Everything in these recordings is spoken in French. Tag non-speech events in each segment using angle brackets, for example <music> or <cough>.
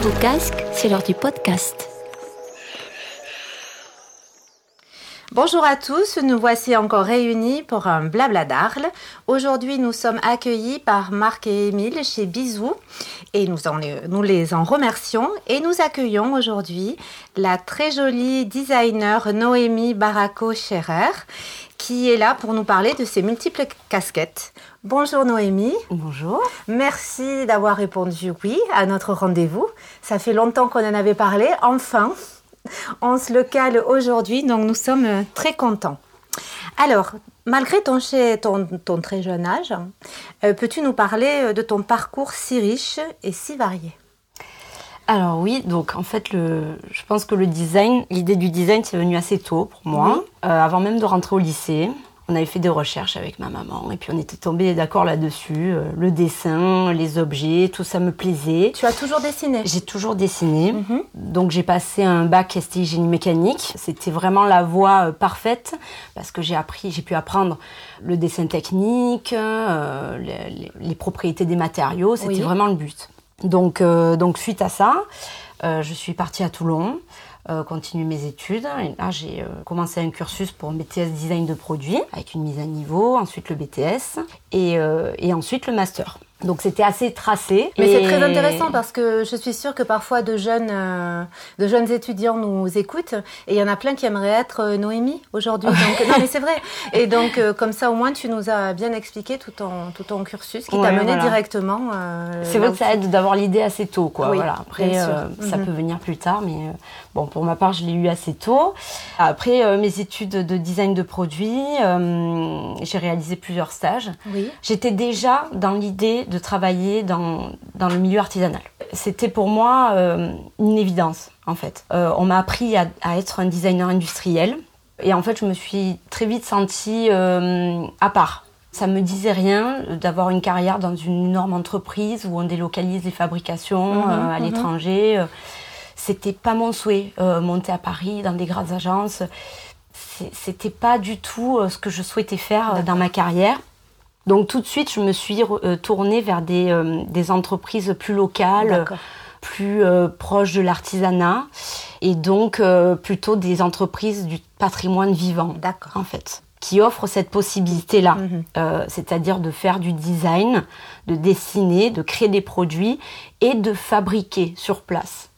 vos casques, c'est l'heure du podcast. Bonjour à tous, nous voici encore réunis pour un blabla d'Arles. Aujourd'hui, nous sommes accueillis par Marc et Émile chez Bisou et nous, les en remercions. Et nous accueillons aujourd'hui la très jolie designer Noémie Barako-Scherer qui est là pour nous parler de ses multiples casquettes. Bonjour Noémie. Bonjour. Merci d'avoir répondu oui à notre rendez-vous. Ça fait longtemps qu'on en avait parlé. Enfin, <laughs> on se le cale aujourd'hui, donc nous sommes très contents. Alors, malgré ton, ton, très jeune âge, euh, peux-tu nous parler de ton parcours si riche et si varié? Alors oui, donc en fait, je pense que le design, l'idée du design, c'est venu assez tôt pour moi, euh, avant même de rentrer au lycée. On avait fait des recherches avec ma maman et puis on était tombés d'accord là-dessus. Euh, le dessin, les objets, tout ça me plaisait. Tu as toujours dessiné? J'ai toujours dessiné. Mhm. Donc j'ai passé un bac STI génie mécanique. C'était vraiment la voie euh, parfaite parce que j'ai appris, j'ai pu apprendre le dessin technique, les, propriétés des matériaux. C'était vraiment le but. Donc, euh, donc suite à ça, euh, je suis partie à Toulon, euh, continuer mes études. Et là, j'ai commencé un cursus pour BTS design de produits avec une mise à niveau, ensuite le BTS et, et ensuite le master. Donc c'était assez tracé. Mais c'est très intéressant parce que je suis sûre que parfois de jeunes, euh, de jeunes étudiants nous écoutent et il y en a plein qui aimeraient être euh, Noémie aujourd'hui. <laughs> non mais c'est vrai. Et donc euh, comme ça au moins tu nous as bien expliqué tout ton, tout ton cursus qui t'a mené directement. c'est vrai que ça aide d'avoir l'idée assez tôt quoi. voilà. Après ça mhm. peut venir plus tard mais bon pour ma part je l'ai eu assez tôt. Après mes études de design de produits, j'ai réalisé plusieurs stages. Oui. J'étais déjà dans l'idée de travailler dans, dans le milieu artisanal. C'était pour moi euh, une évidence, en fait. Euh, on m'a appris à, être un designer industriel. Et en fait, je me suis très vite sentie euh, à part. Ça me disait rien d'avoir une carrière dans une énorme entreprise où on délocalise les fabrications mhm, à mhm. l'étranger. C'était pas mon souhait. monter à Paris dans des grandes agences, c'était pas du tout ce que je souhaitais faire dans ma carrière. Donc tout de suite, je me suis euh, tournée vers des, euh, des entreprises plus locales, plus euh, proches de l'artisanat, et donc plutôt des entreprises du patrimoine vivant, en fait qui offrent cette possibilité-là, mhm. c'est-à-dire de faire du design, de dessiner, de créer des produits et de fabriquer sur place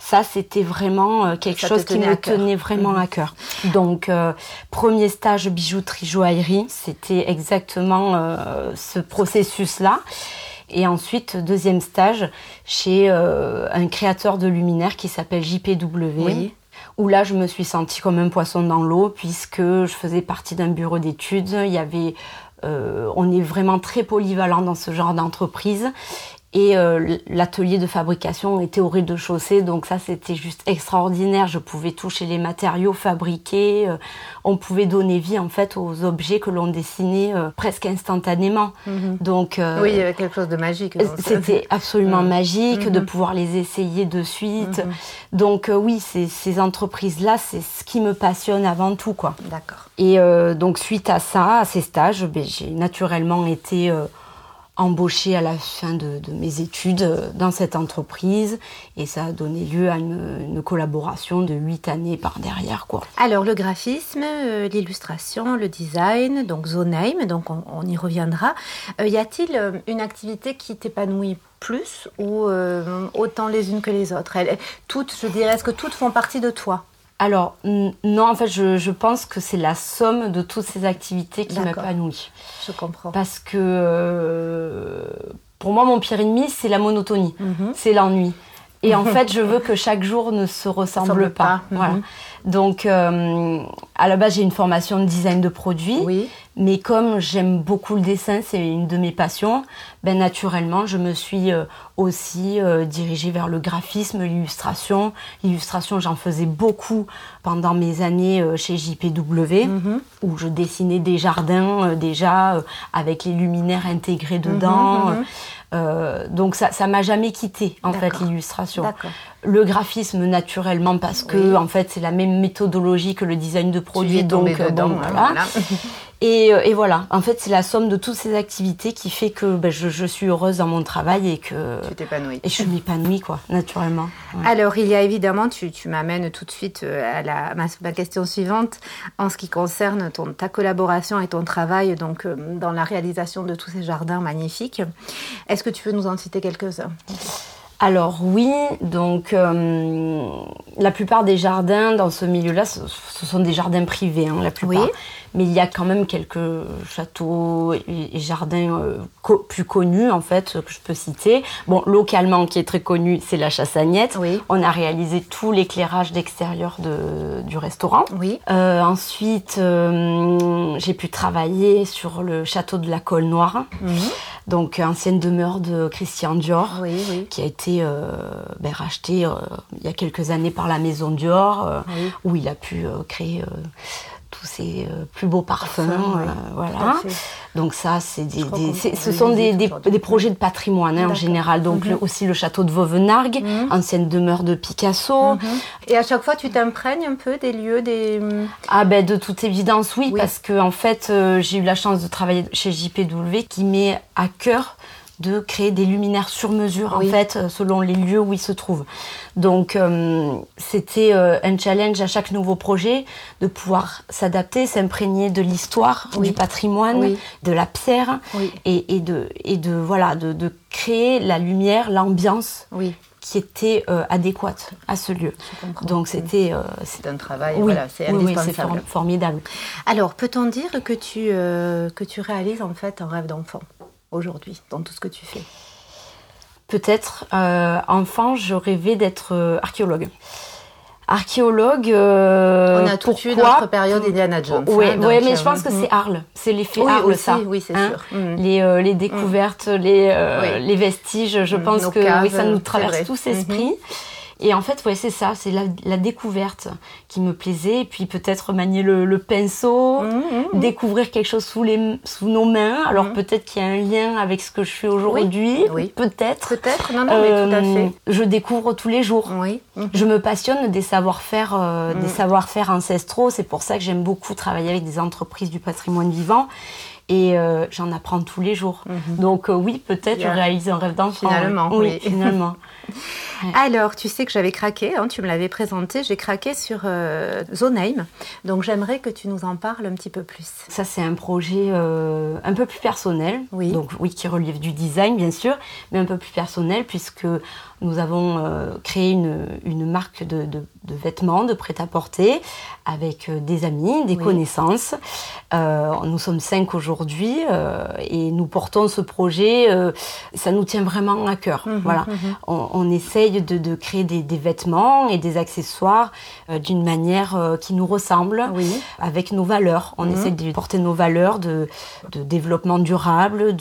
ça c'était vraiment euh, quelque chose qui me tenait vraiment à cœur. Donc euh, premier stage bijouterie joaillerie, c'était exactement euh, ce processus-là. Et ensuite, deuxième stage chez un créateur de luminaires qui s'appelle JPW. Où là, je me suis sentie comme un poisson dans l'eau, puisque je faisais partie d'un bureau d'études. Il y avait on est vraiment très polyvalent dans ce genre d'entreprise. Et euh, l'atelier de fabrication était au rez-de-chaussée, donc ça c'était juste extraordinaire. Je pouvais toucher les matériaux fabriqués, euh, on pouvait donner vie en fait aux objets que l'on dessinait euh, presque instantanément. Mhm. Donc oui, il y avait quelque chose de magique. C'était absolument magique de mhm. pouvoir les essayer de suite. Mhm. Donc oui, ces entreprises-là, c'est ce qui me passionne avant tout, quoi. D'accord. Et donc suite à ça, à ces stages, ben, j'ai naturellement été embauchée à la fin de, mes études euh, dans cette entreprise et ça a donné lieu à une, collaboration de huit années par derrière quoi. Alors le graphisme, euh, l'illustration, le design, donc Zonheim, donc on, y reviendra. Euh, y a-t-il une activité qui t'épanouit plus ou autant les unes que les autres? Toutes, je dirais, est-ce que toutes font partie de toi? Alors, non, en fait, je, pense que c'est la somme de toutes ces activités qui m'épanouit. Je comprends. Parce que euh, pour moi, mon pire ennemi, c'est la monotonie, mhm. c'est l'ennui. Et en <laughs> fait, je veux que chaque jour ne se ressemble, pas. Voilà. Mhm. Donc, euh, à la base, j'ai une formation de design de produits. Oui. Mais comme j'aime beaucoup le dessin, c'est une de mes passions, ben naturellement, je me suis euh, aussi euh, dirigée vers le graphisme, l'illustration. L'illustration, j'en faisais beaucoup pendant mes années chez JPW, mhm. où je dessinais des jardins déjà avec les luminaires intégrés dedans. Mhm, euh, donc ça, ça m'a jamais quitté en fait l'illustration. Le graphisme naturellement parce que en fait c'est la même méthodologie que le design de produit, donc euh, voilà. <laughs> Et, et, voilà, en fait, c'est la somme de toutes ces activités qui fait que ben, je, je, suis heureuse dans mon travail et que. Tu t'épanouis. Et je m'épanouis, quoi, naturellement. Ouais. Alors, il y a évidemment, tu, tu m'amènes tout de suite à la, ma, ma, question suivante en ce qui concerne ton, ta collaboration et ton travail donc, dans la réalisation de tous ces jardins magnifiques. Est-ce que tu veux nous en citer quelques-uns? Alors oui, donc euh, la plupart des jardins dans ce milieu-là, ce, ce, sont des jardins privés, hein, la plupart. Oui. Mais il y a quand même quelques châteaux et, jardins euh, co plus connus en fait que je peux citer. Bon, localement qui est très connu, c'est la Chassagnette. Oui. On a réalisé tout l'éclairage d'extérieur de, du restaurant. Oui. Euh, ensuite, euh, j'ai pu travailler sur le château de la Colle Noire. Mhm. Donc ancienne demeure de Christian Dior, oui, oui. qui a été euh, ben, racheté euh, il y a quelques années par la maison Dior, euh, où il a pu créer tous ses plus beaux parfums. oui. voilà. Donc ça, c'est des, des ce sont des, des, des, projets de patrimoine hein, en général. Donc mm -hmm. le, aussi le château de Vauvenargues, mm -hmm. ancienne demeure de Picasso. Mm -hmm. Et à chaque fois, tu t'imprègnes un peu des lieux, des... Ah ben de toute évidence, oui, oui. parce que en fait, euh, j'ai eu la chance de travailler chez JPW qui met à cœur de créer des luminaires sur mesure oui. en fait selon les lieux où ils se trouvent. Donc euh, c'était euh, un challenge à chaque nouveau projet de pouvoir s'adapter, s'imprégner de l'histoire, oui. du patrimoine, oui. de la pierre et, et, de et de voilà de, de créer la lumière, l'ambiance qui était euh, adéquate à ce lieu. Donc c'était euh, c'est un travail oui, voilà, c'est oui, indispensable. Oui, formidable. Alors peut-on dire que tu euh, que tu réalises en fait un rêve d'enfant? Aujourd'hui dans tout ce que tu fais Peut-être. Euh, enfant, je rêvais d'être euh, archéologue. Archéologue. Euh, On a tout eu notre période Indiana Jones. Oui, hein, ouais, mais je pense que c'est Arles. C'est l'effet oui, Arles, aussi, ça. Oui, c'est hein sûr. Mm. Les, euh, les découvertes, mm. les, euh, oui. les vestiges, je pense Nos que caves, oui, ça nous traverse tous Mm-hmm. Et en fait, ouais, c'est ça, c'est la, la, découverte qui me plaisait. Et puis peut-être manier le, le pinceau, mmh, mmh. découvrir quelque chose sous, les, sous nos mains. Alors mmh. peut-être qu'il y a un lien avec ce que je fais aujourd'hui. Oui. oui. Peut-être. Peut-être, non, non, euh, mais tout à fait. Je découvre tous les jours. Oui. Je me passionne des savoir-faire, euh, Mmh. des savoir-faire ancestraux. C'est pour ça que j'aime beaucoup travailler avec des entreprises du patrimoine vivant et euh, j'en apprends tous les jours. Mm -hmm. Donc euh, oui, peut-être yeah. je réalise un rêve d'enfant. Finalement, oui. oui. finalement. <laughs> Alors, tu sais que j'avais craqué, hein, tu me l'avais présenté, j'ai craqué sur euh, Zonheim. Donc j'aimerais que tu nous en parles un petit peu plus. Ça, c'est un projet euh, un peu plus personnel. Oui. Donc oui, qui relève du design, bien sûr, mais un peu plus personnel puisque nous avons euh, créé une, une marque de, de, de, vêtements, de prêt-à-porter, avec euh, des amis, des oui. connaissances. Euh, nous sommes cinq aujourd'hui euh, et nous portons ce projet. ça nous tient vraiment à cœur. Mhm, voilà, on, on, essaye de, de créer des, des, vêtements et des accessoires d'une manière qui nous ressemble, oui. avec nos valeurs. On Mhm. essaye de porter nos valeurs de, développement durable,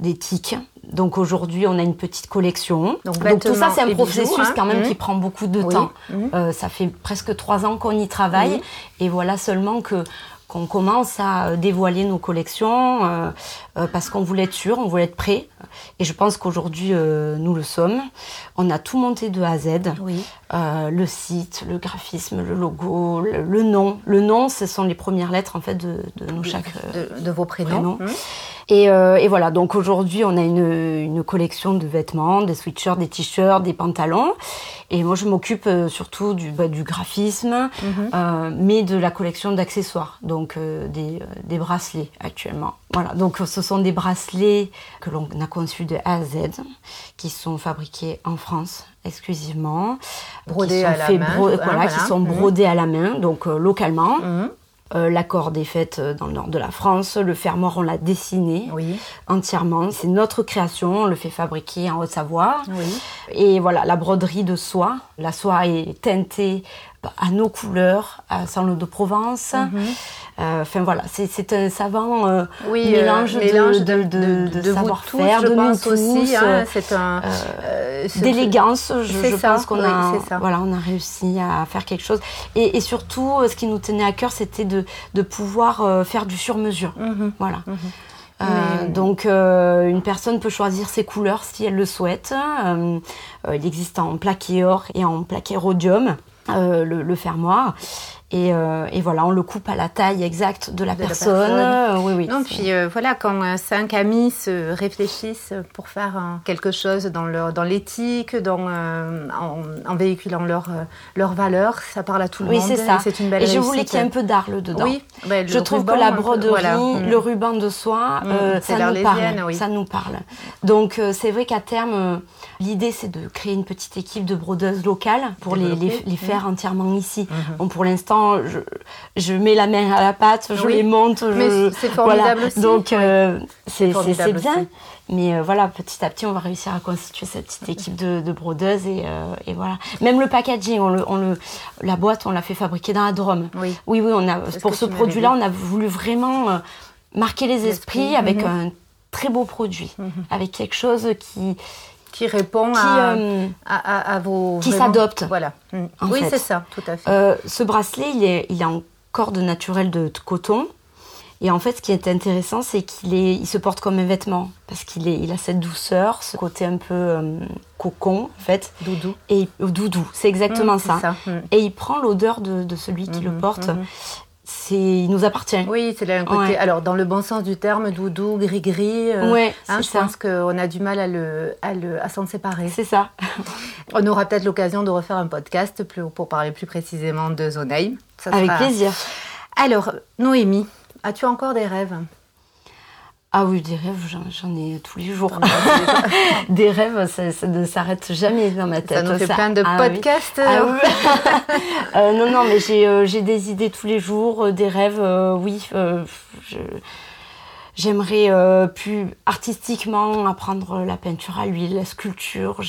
d'éthique, donc aujourd'hui, on a une petite collection. Donc, Donc tout ça, c'est un processus bijoux, hein quand même mmh. qui prend beaucoup de oui. temps. Mmh. Euh, ça fait presque trois ans qu'on y travaille oui. et voilà seulement que qu'on commence à dévoiler nos collections euh, euh, parce qu'on voulait être sûr, on voulait être prêt. Et je pense qu'aujourd'hui, euh, nous le sommes. On a tout monté de A à Z. Oui. Euh, le site, le graphisme, le logo, le, le, nom. Le nom, ce sont les premières lettres en fait de, de nos chaque de, de, vos prénoms. prénoms. Mmh. Et, euh, et, voilà, donc aujourd'hui, on a une, une, collection de vêtements, des sweatshirts, des t-shirts, des pantalons. Et moi, je m'occupe euh, surtout du, bah, du graphisme, Mmh. -hmm. euh, mais de la collection d'accessoires, donc euh, des, des, bracelets actuellement. Voilà, donc ce sont des bracelets que l'on a conçus de A à Z, qui sont fabriqués en France exclusivement, brodés à la main, bro voilà, voilà, qui sont mmh. brodés à la main, donc euh, localement. Mmh. Euh, la corde est faite dans le nord de la France. Le fermoir, on l'a dessiné oui. entièrement. C'est notre création. On le fait fabriquer en Haute-Savoie. Oui. Et voilà, la broderie de soie. La soie est teintée à nos couleurs, à Saint Lô de Provence. Mm -hmm. euh, enfin voilà, c'est un savant euh, oui, mélange, mélange de, de, savoir-faire, de nous aussi. hein, c'est un euh, d'élégance. Je, je ça, pense qu'on oui, a, voilà, on a réussi à faire quelque chose. Et, et surtout, ce qui nous tenait à cœur, c'était de, pouvoir euh, faire du sur-mesure. Mm -hmm. Voilà. Mm -hmm. Euh, mmh. Donc euh, une personne peut choisir ses couleurs si elle le souhaite. Euh, il existe en plaqué or et en plaqué rhodium. Le, le, fermoir Et, euh, et, voilà, on le coupe à la taille exacte de la personne. oui, oui. Non, puis euh, voilà, quand cinq amis se réfléchissent pour faire quelque chose dans leur, dans l'éthique, dans en, en, véhiculant leurs leur valeurs, ça parle à tout le oui, monde. Oui, c'est ça. C'est une belle Et je voulais qu'il y ait un peu d'arle dedans. Oui. Ben, je trouve que la broderie, voilà. le ruban de soie, mmh. ça nous parle. Oui. Ça nous parle. Donc c'est vrai qu'à terme, l'idée c'est de créer une petite équipe de brodeuses locales pour les, les, les, faire mmh. entièrement ici. Mmh. Bon, pour l'instant je, je, mets la main à la pâte, je les monte. Mais c'est formidable aussi. Donc, euh, c'est bien. Mais euh, voilà, petit à petit, on va réussir à constituer cette petite équipe de, de brodeuses et, euh, et, voilà. Même le packaging, on le, on le, la boîte, on l'a fait fabriquer dans la Drôme. Oui, oui, oui on a, pour ce produit-là, on a voulu vraiment marquer les esprits avec mhm. un très beau produit, Mhm. avec quelque chose qui, qui répond qui, à, euh, à, à, à vos qui s'adopte. Voilà. Mm. en Oui, c'est ça, tout à fait. Euh, ce bracelet, il est, il est en corde naturelle de, de coton. Et en fait, ce qui est intéressant, c'est qu'il est, il se porte comme un vêtement parce qu'il est, il a cette douceur, ce côté un peu euh, cocon, en fait, Doudou. et euh, doudou. C'est exactement Mm, ça. c'est Mm. Et il prend l'odeur de, de celui qui le porte. Il nous appartient. Oui, c'est un côté. Ouais. Alors, dans le bon sens du terme, doudou, gris-gris. euh, Ouais, hein, c'est je ça. pense qu'on a du mal à, le, à, le, à s'en séparer. C'est ça. <laughs> On aura peut-être l'occasion de refaire un podcast plus, pour parler plus précisément de Zoneim. Ça Avec sera- plaisir. Alors, Noémie, as-tu encore des rêves? Ah oui, des rêves, j'en, ai tous les jours. <laughs> Des rêves, ça, ça ne s'arrête jamais dans ma tête. Ça nous fait plein de Ah oui. podcasts. Ah oui. <laughs> Euh, non, non, mais j'ai euh, j'ai des idées tous les jours, euh, des rêves, euh, oui. J'aimerais plus artistiquement apprendre la peinture à l'huile, la sculpture.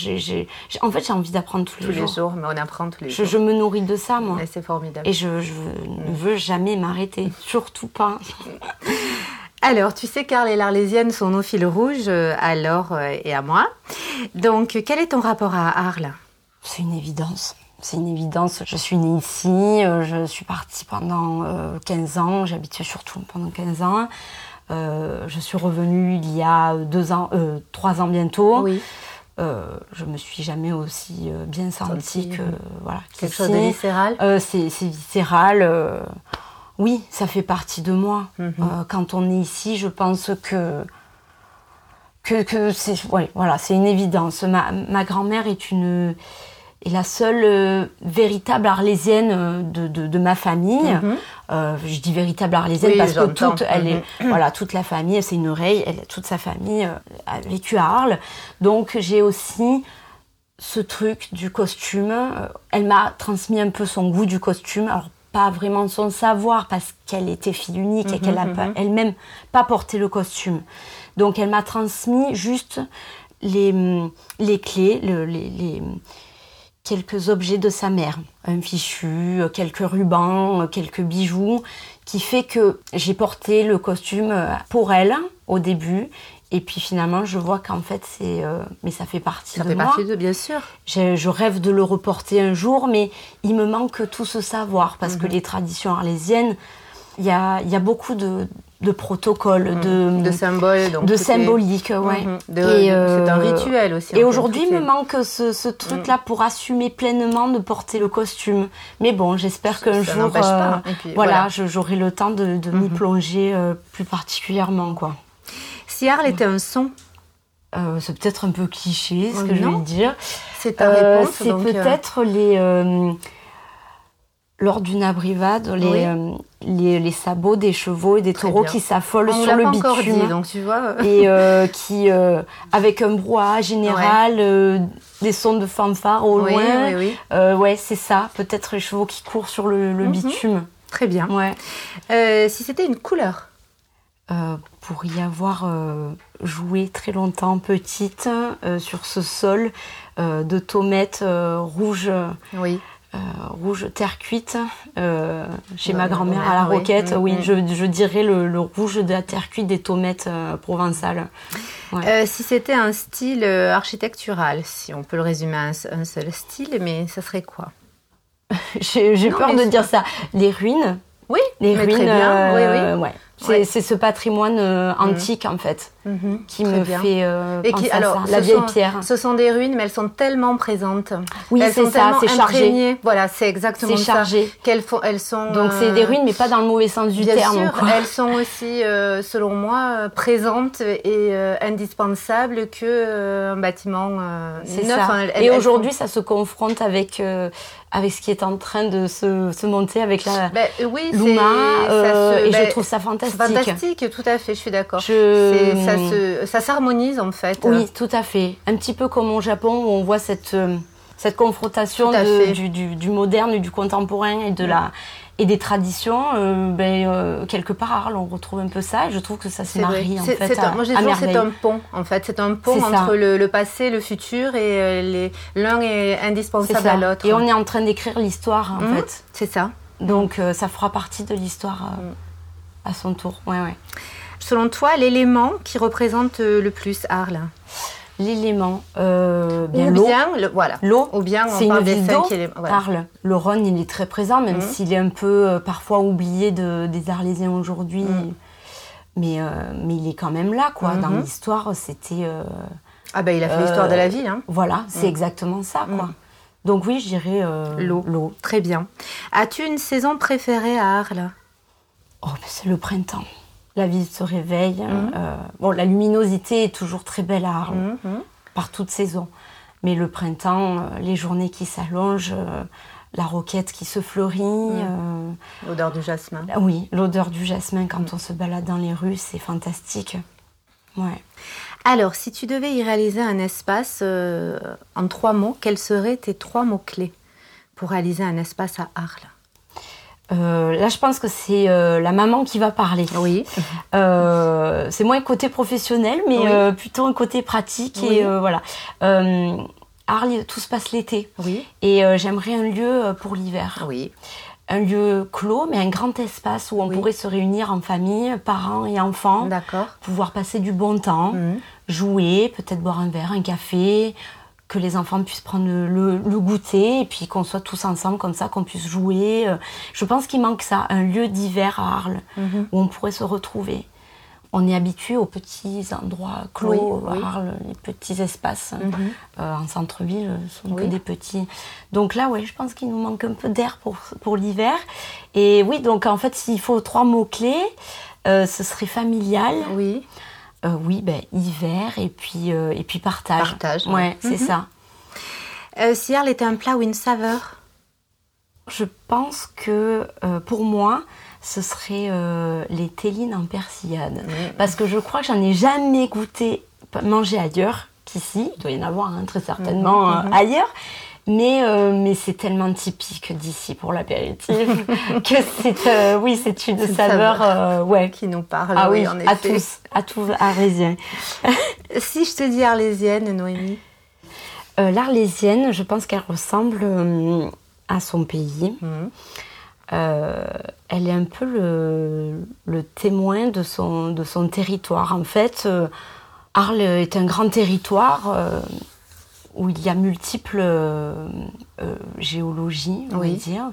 En fait, j'ai envie d'apprendre tous, tous les jours, mais on apprend tous les Je, jours. je me nourris de ça, moi. Et c'est formidable. Et je, je ne veux jamais m'arrêter. Surtout pas. <laughs> Alors, tu sais qu'Arles et l'Arlésienne sont nos fils rouges, euh, à Laure euh, et à moi. Donc, quel est ton rapport à Arles? C'est une évidence. C'est une évidence. Je suis née ici, euh, je suis partie pendant euh, 15 ans, habité surtout pendant 15 ans. Euh, je suis revenue il y a deux ans, euh, trois ans bientôt. Oui, Euh, je me suis jamais aussi euh, bien sentie que voilà. quelque chose de viscéral. Euh, c'est viscéral. Oui, ça fait partie de moi. Mhm. Euh, quand on est ici, je pense que que, que c'est ouais, voilà, c'est une évidence. Ma, ma grand-mère est une est la seule euh, véritable arlésienne euh, de, de, de ma famille. Mhm. Euh, je dis véritable arlésienne Oui, parce que toute, elle est, Mhm. voilà, toute la famille, c'est une oreille, elle, toute sa famille euh, a vécu à Arles. Donc j'ai aussi ce truc du costume. Elle m'a transmis un peu son goût du costume. Alors pas vraiment son savoir parce qu'elle était fille unique et Mhm, qu'elle a mhm. pas- elle-même pas porté le costume. Donc elle m'a transmis juste les, hum, les clés, le- les, les- quelques objets de sa mère, un fichu, quelques rubans, quelques bijoux, qui fait que j'ai porté le costume euh, pour elle au début. Et puis finalement, je vois qu'en fait, c'est, euh, mais ça fait partie Ça de fait moi. partie de, bien sûr. Je, je rêve de le reporter un jour, mais il me manque tout ce savoir parce Mhm. que les traditions arlésiennes, il y a, y a beaucoup de, de protocoles, de, De symboles. Donc de est- symbolique, ouais. Mhm. Et, C'est un euh, rituel aussi. Et fait, aujourd'hui, il me est- manque ce, ce truc-là pour assumer pleinement de porter le costume. Mais bon, j'espère qu'un Ça jour, pas. euh, puis, voilà, j'aurai le temps de, de m'y Mhm. plonger plus particulièrement, quoi. Si Arles était un son, Euh, c'est peut-être un peu cliché ce Oh, que je vais dire. c'est ta Euh, réponse. c'est euh, peut-être les lors d'une abrivade, les, Oui. les, les sabots des chevaux et des Très taureaux bien. qui s'affolent on sur le bitume dit, donc tu vois. et qui avec un brouhaha général, des sons de fanfare au oui, loin. oui, oui. Ouais, c'est ça. Peut-être les chevaux qui courent sur le, le Mhm. bitume. Très bien. Ouais. Si c'était une couleur, Euh, pour y avoir euh, joué très longtemps petite euh, sur ce sol de tomates rouges, oui. rouge terre cuite chez ma grand-mère à la oui. roquette. Oui, je, je dirais le, le rouge de la terre cuite des tomates provençales. Ouais. Si c'était un style architectural, si on peut le résumer à un, un seul style, mais ça serait quoi? <laughs> J'ai peur de dire ça. Les ruines. Oui, Les mais ruines. très bien. euh, oui, oui. ouais. C'est ce patrimoine euh, mhm. antique en fait mhm. qui me fait euh, et qui, alors, la vieille pierre. Ce sont des ruines, mais elles sont tellement présentes. Oui, c'est ça, c'est chargé. Voilà, c'est exactement ça. chargé. Qu'elles font, elles sont. Donc c'est des ruines, mais pas dans le mauvais sens du terme. Sûr, elles sont aussi, selon moi, présentes et indispensables que un bâtiment neuf. Ça. et aujourd'hui, ça se confronte avec avec ce qui est en train de se, se monter avec la ben, oui, Luma, euh, et je ben, trouve ça fantastique. Fantastique, tout à fait, je suis d'accord. Je... Ça s'harmonise en fait. Oui, tout à fait. Un petit peu comme au Japon où on voit cette, euh, cette confrontation de, du, du, du, moderne et du contemporain et de la et des traditions, euh, ben, euh, quelque part on retrouve un peu ça. Et je trouve que ça se marie en fait. Un, moi, je c'est un pont. En fait, c'est un pont entre le, le, passé, le futur, et euh, l'un est indispensable à l'autre. Et on est en train d'écrire l'histoire, en mmh. fait. C'est ça. Donc, ça fera partie de l'histoire mmh. À son tour. Ouais, ouais. Selon toi, l'élément qui représente le plus Arles? L'élément euh, bien l'eau. voilà. L'eau ou bien c'est une ville d'eau. Arles le Rhône il est très présent même mhm. s'il est un peu euh, parfois oublié de, des Arlésiens aujourd'hui. Mhm. mais euh, mais il est quand même là quoi. Dans mhm. l'histoire c'était euh, ah ben il a fait l'histoire de la ville hein. voilà c'est exactement ça quoi. Donc oui je dirais l'eau. l'eau. Très bien. As-tu une saison préférée à Arles? Oh ben, c'est le printemps la ville se réveille. Mhm. Euh, bon, la luminosité est toujours très belle à Arles, mhm, mhm. par toute saison. Mais le printemps, euh, les journées qui s'allongent, euh, la roquette qui se fleurit. l'odeur du jasmin. Oui, l'odeur du jasmin quand on se balade dans les rues, c'est fantastique. Ouais. Alors, si tu devais y réaliser un espace en trois mots, quels seraient tes trois mots-clés pour réaliser un espace à Arles? Euh, là, je pense que c'est euh, la maman qui va parler. Oui. Euh, c'est moins un côté professionnel, mais plutôt un côté pratique. Et voilà. Arles, tout se passe l'été. Oui. Et j'aimerais un lieu pour l'hiver. Oui. Un lieu clos, mais un grand espace où on pourrait se réunir en famille, parents et enfants. D'accord. Pouvoir passer du bon temps, mhm. jouer, peut-être boire un verre, un café, que les enfants puissent prendre le, goûter et puis qu'on soit tous ensemble comme ça, qu'on puisse jouer. Euh, je pense qu'il manque ça, un lieu d'hiver à Arles mhm. où on pourrait se retrouver. On est habitué aux petits endroits clos à Arles, les petits espaces mhm. euh, en centre-ville sont que des petits. Donc là, ouais, je pense qu'il nous manque un peu d'air pour, pour l'hiver. Et oui, donc en fait, s'il faut trois mots-clés, euh, ce serait familial. Oui. Euh, oui, ben, hiver et puis, euh, et puis partage. Partage. Ouais, c'est mhm. ça. Euh, si Arles était un plat ou une saveur? Je pense que pour moi, ce serait les télines en persillade. Mhm. Parce que je crois que j'en ai jamais goûté manger ailleurs qu'ici. Il doit y en avoir hein, très certainement mhm. ailleurs. Mais, euh, mais c'est tellement typique d'ici pour l'apéritif <laughs> que c'est euh, oui c'est une saveur, euh, ouais qui nous parle. Ah oui, à tous, à tous arlésiens. <laughs> si je te dis arlésienne, Noémie. L'arlésienne, je pense qu'elle ressemble à son pays. Mhm. elle est un peu le, le, témoin de son, de son territoire. En fait, Arles est un grand territoire où il y a multiples euh, euh, géologies, on va dire.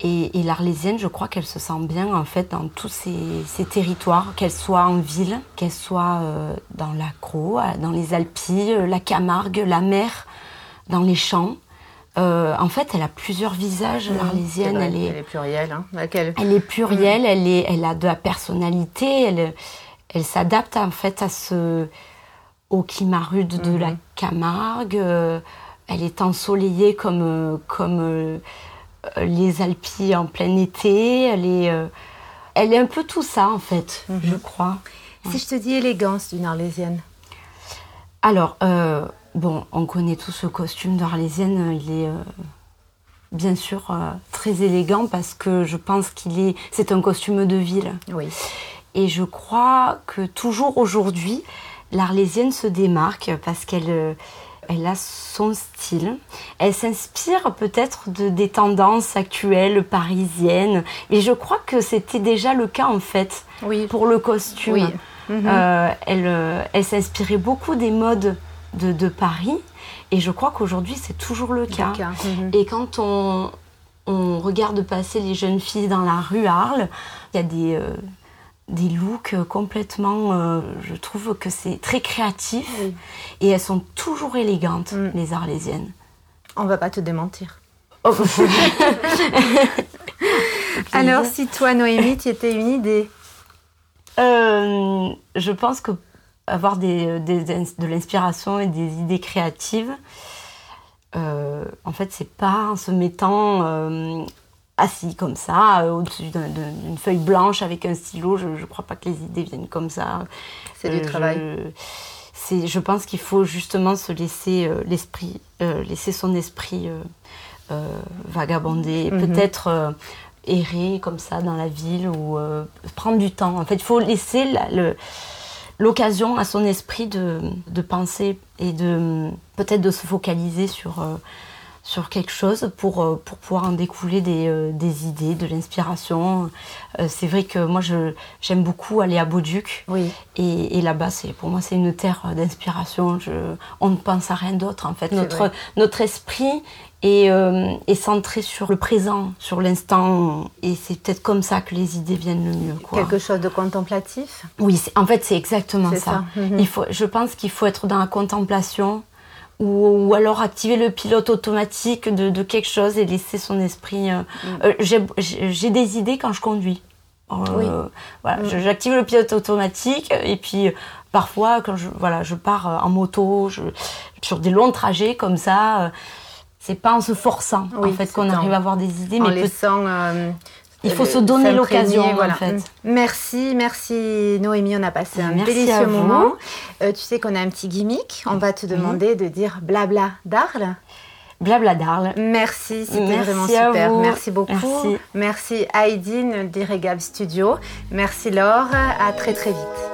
Et, l'Arlésienne, je crois qu'elle se sent bien en fait dans tous ces, territoires, qu'elle soit en ville, qu'elle soit euh, dans la Croix, dans les Alpilles, la Camargue, la mer, dans les champs. en fait, elle a plusieurs visages, l'Arlésienne. Elle, est, plurielle. Hein. Elle est plurielle, mm. elle, est, elle a de la personnalité, elle, elle s'adapte en fait à ce au Kimarude de la mhm. Camargue. Euh, elle est ensoleillée comme, euh, comme euh, les Alpilles en plein été. Elle est, elle est un peu tout ça, en fait, mhm. je crois. Si je te dis élégance d'une Arlésienne Alors, bon, on connaît tous ce costume d'Arlésienne. Il est bien sûr très élégant parce que je pense qu'il est. C'est un costume de ville. Oui. Et je crois que toujours aujourd'hui, l'Arlésienne se démarque parce qu'elle euh, elle a son style. Elle s'inspire peut-être de, des tendances actuelles parisiennes. Et je crois que c'était déjà le cas en fait oui. pour le costume. Oui. Euh, elle euh, elle s'inspirait beaucoup des modes de, de, Paris. Et je crois qu'aujourd'hui c'est toujours le cas. Mhm. Et quand on, on, regarde passer les jeunes filles dans la rue Arles, il y a des des looks complètement. je trouve que c'est très créatif et elles sont toujours élégantes, mm. les arlésiennes. On va pas te démentir. Oh. <laughs> <laughs> Alors, si toi, Noémie, tu étais une idée Je pense que avoir des, de l'inspiration et des idées créatives, euh, en fait, c'est pas en se mettant euh, assis comme ça, euh, au-dessus d'une feuille blanche avec un stylo. Je ne crois pas que les idées viennent comme ça. C'est du travail. Je, je pense qu'il faut justement se laisser l'esprit, laisser son esprit vagabonder, mhm. peut-être errer comme ça dans la ville ou prendre du temps. En fait, il faut laisser l'occasion à son esprit de, penser et de peut-être de se focaliser sur, euh, sur quelque chose pour, euh, pour pouvoir en découler des, euh, idées, de l'inspiration. c'est vrai que moi j'aime beaucoup aller à Beauduc oui. et, là-bas pour moi c'est une terre d'inspiration. On ne pense à rien d'autre en fait. Notre, notre esprit euh, et, centré sur le présent, sur l'instant. Et c'est peut-être comme ça que les idées viennent le mieux. Quelque chose de contemplatif? Oui, en fait, c'est exactement ça. Mhm. Il faut, je pense qu'il faut être dans la contemplation ou, alors activer le pilote automatique de, quelque chose et laisser son esprit. Euh, mhm. euh, j'ai des idées quand je conduis. oui. voilà, mhm. J'active le pilote automatique et puis parfois quand je, voilà, je pars en moto, je, sur des longs trajets comme ça c'est pas en se forçant en fait qu'on arrive à avoir des idées, en mais laissant. Il faut se donner l'occasion voilà. en fait. Merci, merci Noémie, on a passé un délicieux moment. Euh, tu sais qu'on a un petit gimmick, on va te demander de dire blabla d'Arles. Blabla d'Arles. Merci, c'était vraiment super. Merci beaucoup. Merci, merci Aïdine d'Irregab Studio. Merci Laure, à très très vite.